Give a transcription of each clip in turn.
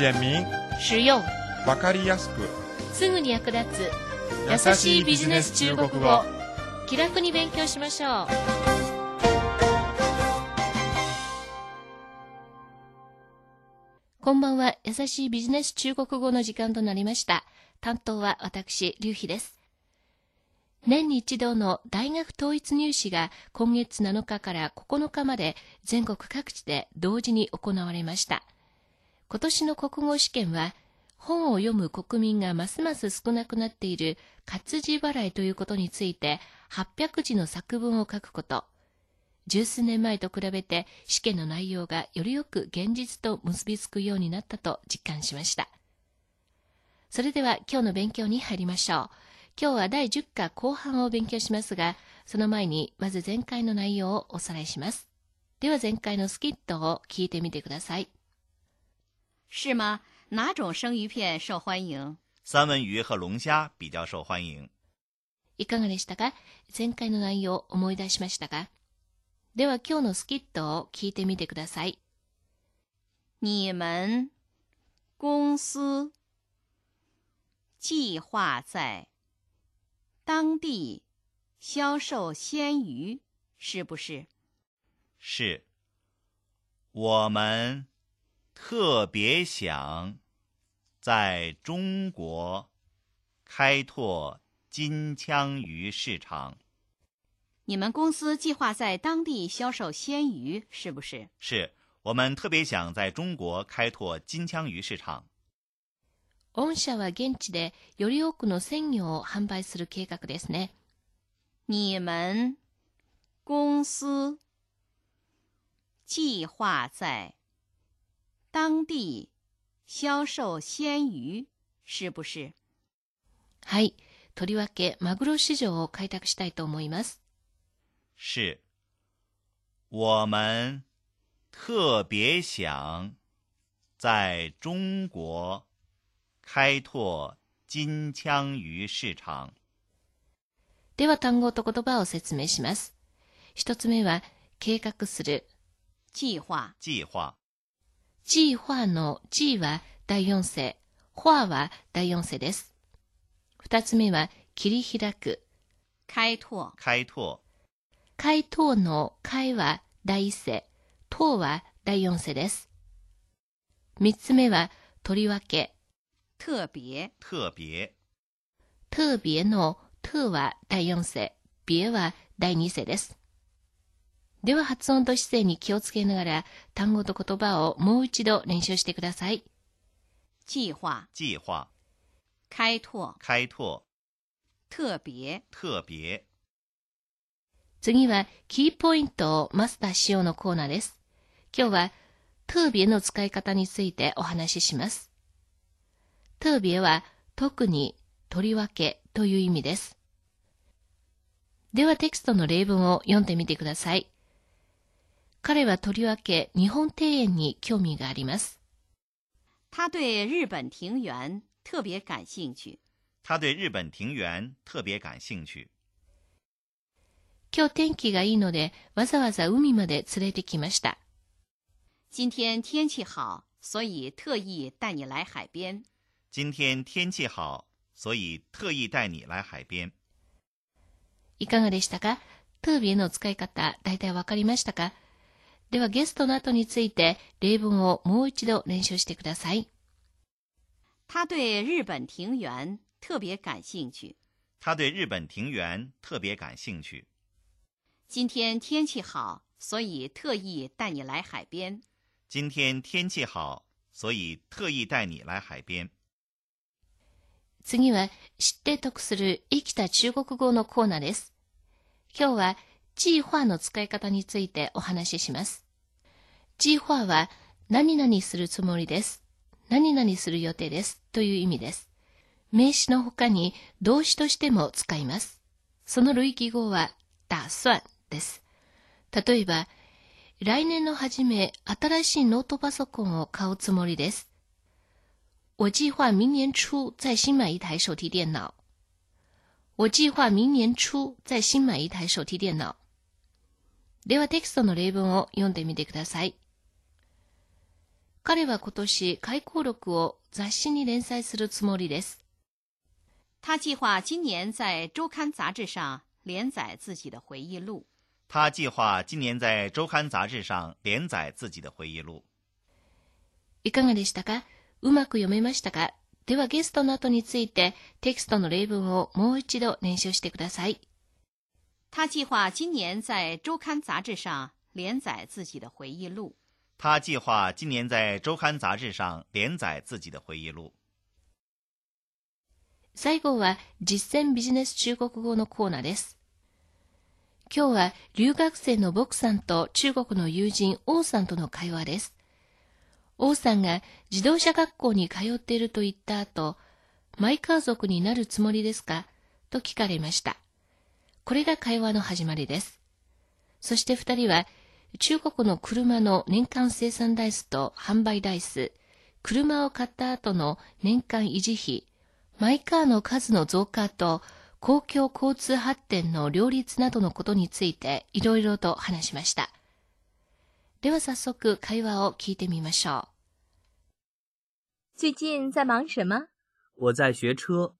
简明、实用、わかりやすく、すぐに役立つ。優しいビジネス中国語。気楽に勉強しましょう。こんばんは。優しいビジネス中国語の時間となりました。担当は私劉飛です。年に一度の大学統一入試が今月7日から9日まで全国各地で同時に行われました今年の国語試験は本を読む国民がますます少なくなっている活字払いということについて800字の作文を書くこと。十数年前と比べて試験の内容がよりよく現実と結びつくようになったと実感しました。それでは今日の勉強に入りましょう。今日は第10課後半を勉強しますがその前にまず前回の内容をおさらいします。では前回のスキットを聞いてみてください。是吗？哪种生鱼片受欢迎？三文鱼和龙虾比较受欢迎。いかがでしたか前回の内容を思い出しましたかでは今日のスキットを聞いてみてください。你们公司计划在当地销售鲜鱼，是不是？是，我们 特别想在中国开拓金枪鱼市场。你们公司计划在当地销售鲜鱼，是不是？是我们特别想在中国开拓金枪鱼市场。御社は現地でより多くの鮮魚を販売する計画ですね。你们公司计划在 当地销售鲜鱼，是不是？はい。とりわけ、マグロ市場を開拓したいと思います。是，我们特别想在中国开拓金枪鱼市场。では単語と言葉を説明します。一つ目は、計画する。计划计划計划の G は第四声、划は第四声です。二つ目は、切り開く。开拓开拓開拓の開は第一声、拓は第四声です。三つ目は、とりわけ。特别特别特別の特は第四声、別は第二声です。では発音と姿勢に気をつけながら単語と言葉をもう一度練習してください。计划计划开拓开拓特别特别次はキーポイントをマスターしようのコーナーです。今日は特別の使い方についてお話しします。特別は特にとりわけという意味です。ではテキストの例文を読んでみてください。彼はとりわけ日本庭園に興味があります。他对日本庭园特别感兴趣。他对日本庭园特别感兴趣。今日天気がいいのでわざわざ海まで連れてきました。今天天气好，所以特意带你来海边。今天天气好，所以特意带你来海边。いかがでしたか？特別の使い方、大体わかりましたか？ではゲストの後について例文をもう一度練習してください。他对日本庭园特别感兴趣。他对日本庭园特别感兴趣。今天天气好，所以特意带你来海边。今天天气好，所以特意带你来海边。次は知って得する生きた中国語のコーナーです。今日は計划の使い方についてお話しします。計划は何々するつもりです。何々する予定です。という意味です。名詞の他に動詞としても使います。その類義語は打算です。例えば、来年の初め、新しいノートパソコンを買うつもりです。我计划明年初再新买一台手提电脑。我计划明年初再新买一台手提電腦。ではテキストの例文を読んでみてください。彼は今年回顧録を雑誌に連載するつもりです。他计划今年在周刊杂志上连载自己的回忆录。他计划今年在周刊杂志上连载自己的回忆录。いかがでしたか？うまく読めましたか？ではゲストの後についてテキストの例文をもう一度練習してください。他计划今年在周刊杂志上连载自己的回忆录。他计划今年在周刊杂志上連載自己的回忆录。最後は実践ビジネス中国語のコーナーです。今日は留学生のボクさんと中国の友人王さんとの会話です。王さんが自動車学校に通っていると言った後、マイカー族になるつもりですか？と聞かれました。これが会話の始まりです。そして二人は中国の車の年間生産台数と販売台数、車を買った後の年間維持費、マイカーの数の増加と公共交通発展の両立などのことについていろいろと話しました。では早速会話を聞いてみましょう。最近在忙什么？我在学车，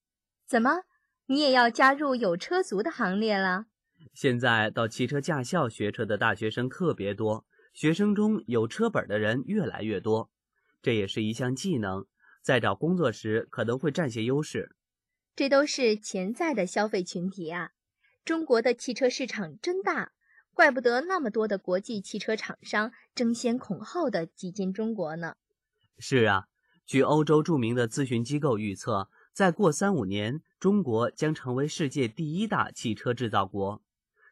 怎么，你也要加入有车族的行列了？现在到汽车驾校学车的大学生特别多，学生中有车本的人越来越多，这也是一项技能，在找工作时可能会占些优势。这都是潜在的消费群体啊！中国的汽车市场真大， 怪不得那么多的国际汽车厂商争先恐后的挤进中国呢。是啊，据欧洲著名的咨询机构预测，再过三五年，中国将成为世界第一大汽车制造国。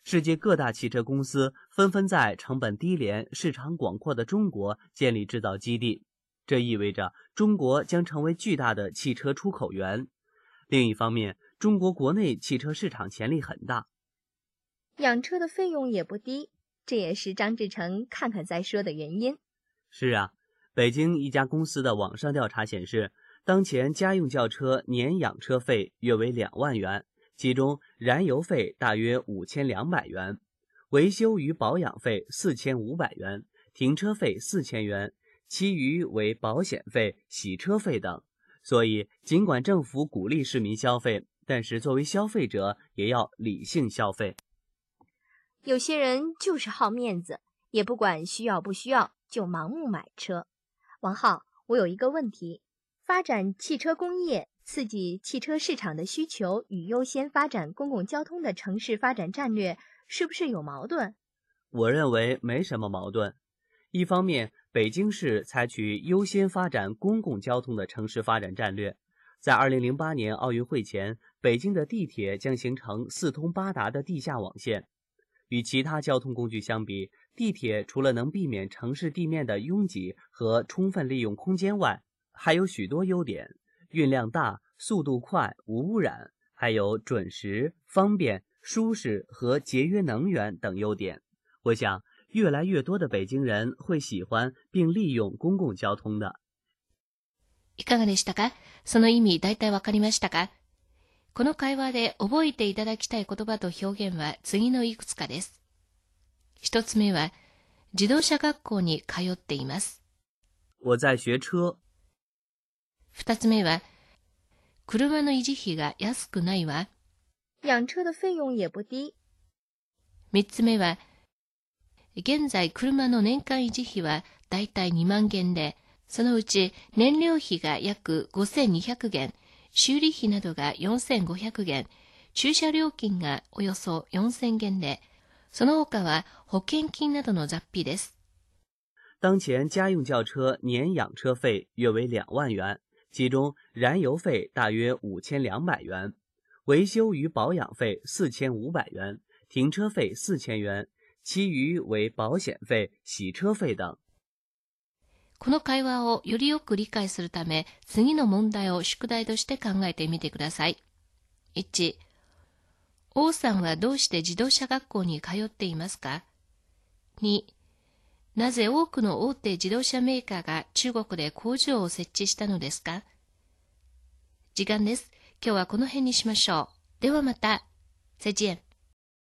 世界各大汽车公司纷纷在成本低廉、市场广阔的中国建立制造基地，这意味着中国将成为巨大的汽车出口源。另一方面，中国国内汽车市场潜力很大，养车的费用也不低，这也是张志成看看再说的原因。是啊，北京一家公司的网上调查显示，当前家用轿车年养车费约为两万元，其中燃油费大约五千两百元，维修与保养费四千五百元，停车费四千元，其余为保险费、洗车费等。所以，尽管政府鼓励市民消费，但是作为消费者也要理性消费。有些人就是好面子，也不管需要不需要，就盲目买车。王浩，我有一个问题：发展汽车工业、刺激汽车市场的需求与优先发展公共交通的城市发展战略，是不是有矛盾？我认为没什么矛盾。一方面，北京市采取优先发展公共交通的城市发展战略，在2008年奥运会前，北京的地铁将形成四通八达的地下网线。与其他交通工具相比，地铁除了能避免城市地面的拥挤和充分利用空间外，还有许多优点：运量大、速度快、无污染，还有准时、方便、舒适和节约能源等优点。我想。越来越多的北京人会喜欢并利用公共交通的。いかがでしたかその意味大体わかりましたか この会話で覚えていただきたい言葉と表現は次のいくつかです。一つ目は、自動車学校に通っています。我在学車。二つ目は、車の維持費が安くないわ。养车的费用也不低。三つ目は、現在車の年間維持費はだいたい2万元で、そのうち燃料費が約5200元、修理費などが4500元、駐車料金がおよそ4000元で、その他は保険金などの雑費です。当前家用轿车年养车费约为两万元，其中燃油费大约五千两百元，维修与保养费四千五百元，停车费四千元。其余为保险费、洗車費等。この会話をよりよく理解するため、次の問題を宿題として考えてみてください。1、王さんはどうして自動車学校に通っていますか ?2、なぜ多くの大手自動車メーカーが中国で工場を設置したのですか？時間です。今日はこの辺にしましょう。ではまた。再见。